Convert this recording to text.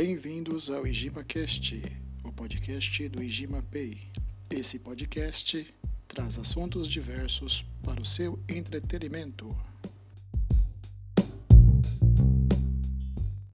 Bem-vindos ao IgimaCast, o podcast do Ijima Pay. Esse podcast traz assuntos diversos para o seu entretenimento.